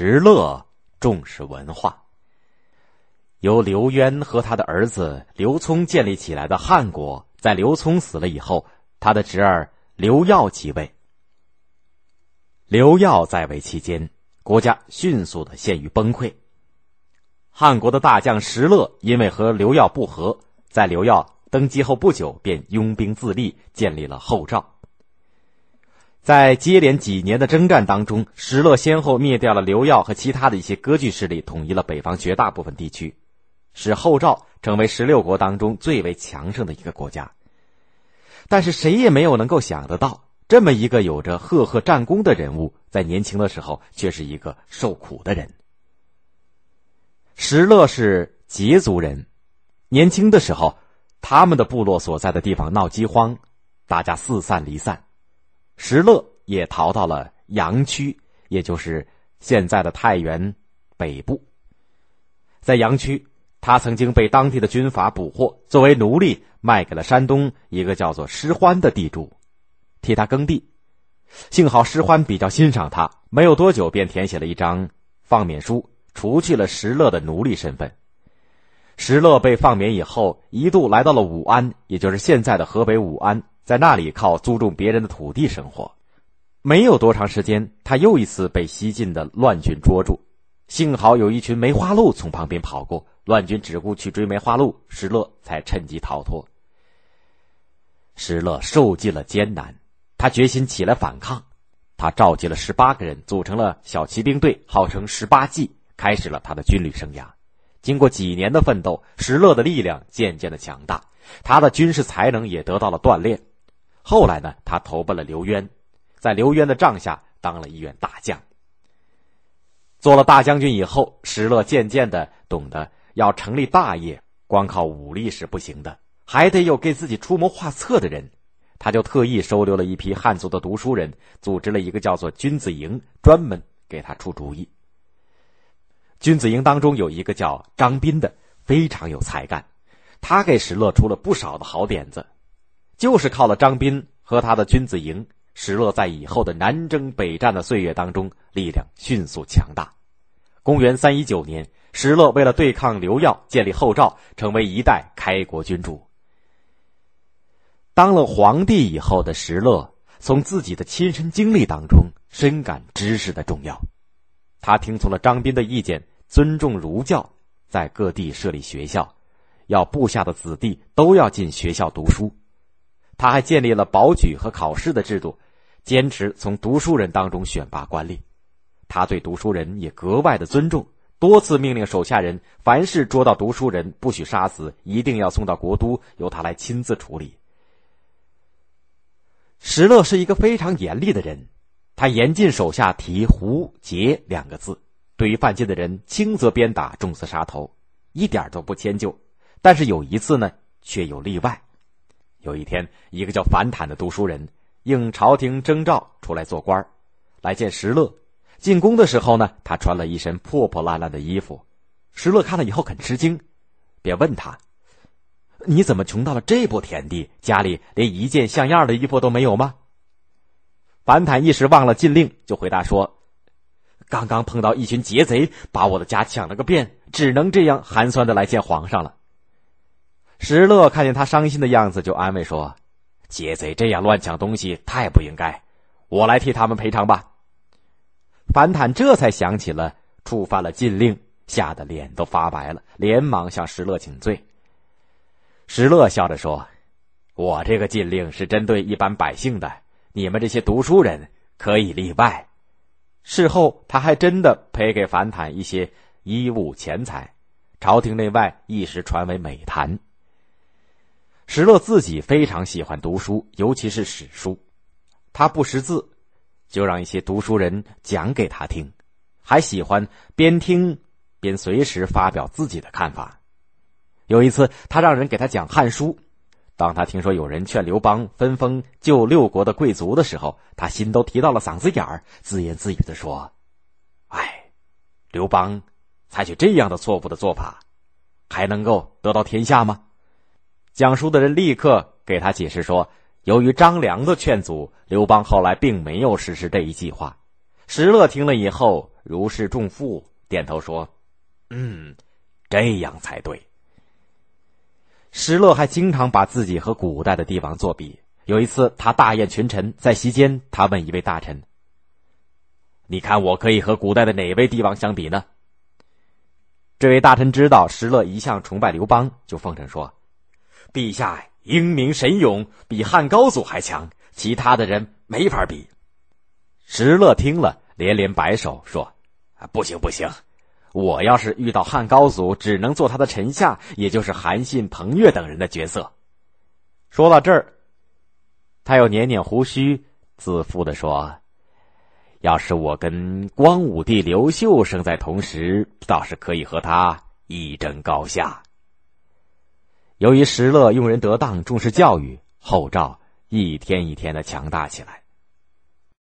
石勒重视文化。由刘渊和他的儿子刘聪建立起来的汉国，在刘聪死了以后，他的侄儿刘耀即位。刘耀在位期间，国家迅速的陷于崩溃。汉国的大将石勒因为和刘耀不和，在刘耀登基后不久便拥兵自立，建立了后赵。在接连几年的征战当中，石勒先后灭掉了刘耀和其他的一些割据势力，统一了北方绝大部分地区，使后赵成为十六国当中最为强盛的一个国家。但是谁也没有能够想得到。这么一个有着赫赫战功的人物，在年轻的时候却是一个受苦的人。石勒是羯族人，年轻的时候，他们的部落所在的地方闹饥荒，大家四散离散，石勒也逃到了阳曲，也就是现在的太原北部。在阳曲，他曾经被当地的军阀捕获，作为奴隶卖给了山东一个叫做石欢的地主。替他耕地，幸好石欢比较欣赏他，没有多久便填写了一张放免书，除去了石勒的奴隶身份。石勒被放免以后，一度来到了武安，也就是现在的河北武安，在那里靠租种别人的土地生活。没有多长时间，他又一次被西晋的乱军捉住，幸好有一群梅花鹿从旁边跑过，乱军只顾去追梅花鹿，石勒才趁机逃脱。石勒受尽了艰难。他决心起来反抗，他召集了十八个人，组成了小骑兵队，号称十八骑，开始了他的军旅生涯。经过几年的奋斗，石勒的力量渐渐的强大，他的军事才能也得到了锻炼。后来呢，他投奔了刘渊，在刘渊的帐下当了一员大将。做了大将军以后，石勒渐渐的懂得要成立大业，光靠武力是不行的，还得有给自己出谋划策的人。他就特意收留了一批汉族的读书人，组织了一个叫做君子营，专门给他出主意。君子营当中有一个叫张斌的，非常有才干，他给石勒出了不少的好点子。就是靠了张斌和他的君子营，石勒在以后的南征北战的岁月当中，力量迅速强大。公元三一九年，石勒为了对抗刘耀，建立后赵，成为一代开国君主。当了皇帝以后的石勒，从自己的亲身经历当中深感知识的重要。他听从了张斌的意见，尊重儒教，在各地设立学校，要部下的子弟都要进学校读书。他还建立了保举和考试的制度，坚持从读书人当中选拔官吏。他对读书人也格外的尊重，多次命令手下人，凡是捉到读书人，不许杀死，一定要送到国都，由他来亲自处理。石勒是一个非常严厉的人，他严禁手下提“胡劫”两个字，对于犯禁的人，轻则鞭打，重则杀头，一点都不迁就。但是有一次呢，却有例外。有一天，一个叫樊坦的读书人应朝廷征召出来做官来见石勒。进宫的时候呢，他穿了一身破破烂烂的衣服。石勒看了以后很吃惊，便问他。你怎么穷到了这步田地？家里连一件像样的衣服都没有吗？樊坦一时忘了禁令，就回答说：“刚刚碰到一群劫贼，把我的家抢了个遍，只能这样寒酸的来见皇上了。”石勒看见他伤心的样子，就安慰说：“劫贼这样乱抢东西，太不应该，我来替他们赔偿吧。”樊坦这才想起了触犯了禁令，吓得脸都发白了，连忙向石勒请罪。石勒笑着说：“我这个禁令是针对一般百姓的，你们这些读书人可以例外。”事后他还真的赔给樊坦一些衣物钱财，朝廷内外一时传为美谈。石勒自己非常喜欢读书，尤其是史书，他不识字，就让一些读书人讲给他听，还喜欢边听边随时发表自己的看法。有一次，他让人给他讲《汉书》。当他听说有人劝刘邦分封旧六国的贵族的时候，他心都提到了嗓子眼儿，自言自语的说：“哎，刘邦采取这样的错误的做法，还能够得到天下吗？”讲书的人立刻给他解释说：“由于张良的劝阻，刘邦后来并没有实施这一计划。”石勒听了以后，如释重负，点头说：“嗯，这样才对。”石勒还经常把自己和古代的帝王作比。有一次，他大宴群臣，在席间，他问一位大臣：“你看，我可以和古代的哪位帝王相比呢？”这位大臣知道石勒一向崇拜刘邦，就奉承说：“陛下英明神勇，比汉高祖还强，其他的人没法比。”石勒听了，连连摆手说：“啊，不行不行！我要是遇到汉高祖，只能做他的臣下，也就是韩信、彭越等人的角色。”说到这儿。他又捻捻胡须，自负的说：“要是我跟光武帝刘秀生在同时，倒是可以和他一争高下。”由于石勒用人得当，重视教育，后赵一天一天的强大起来。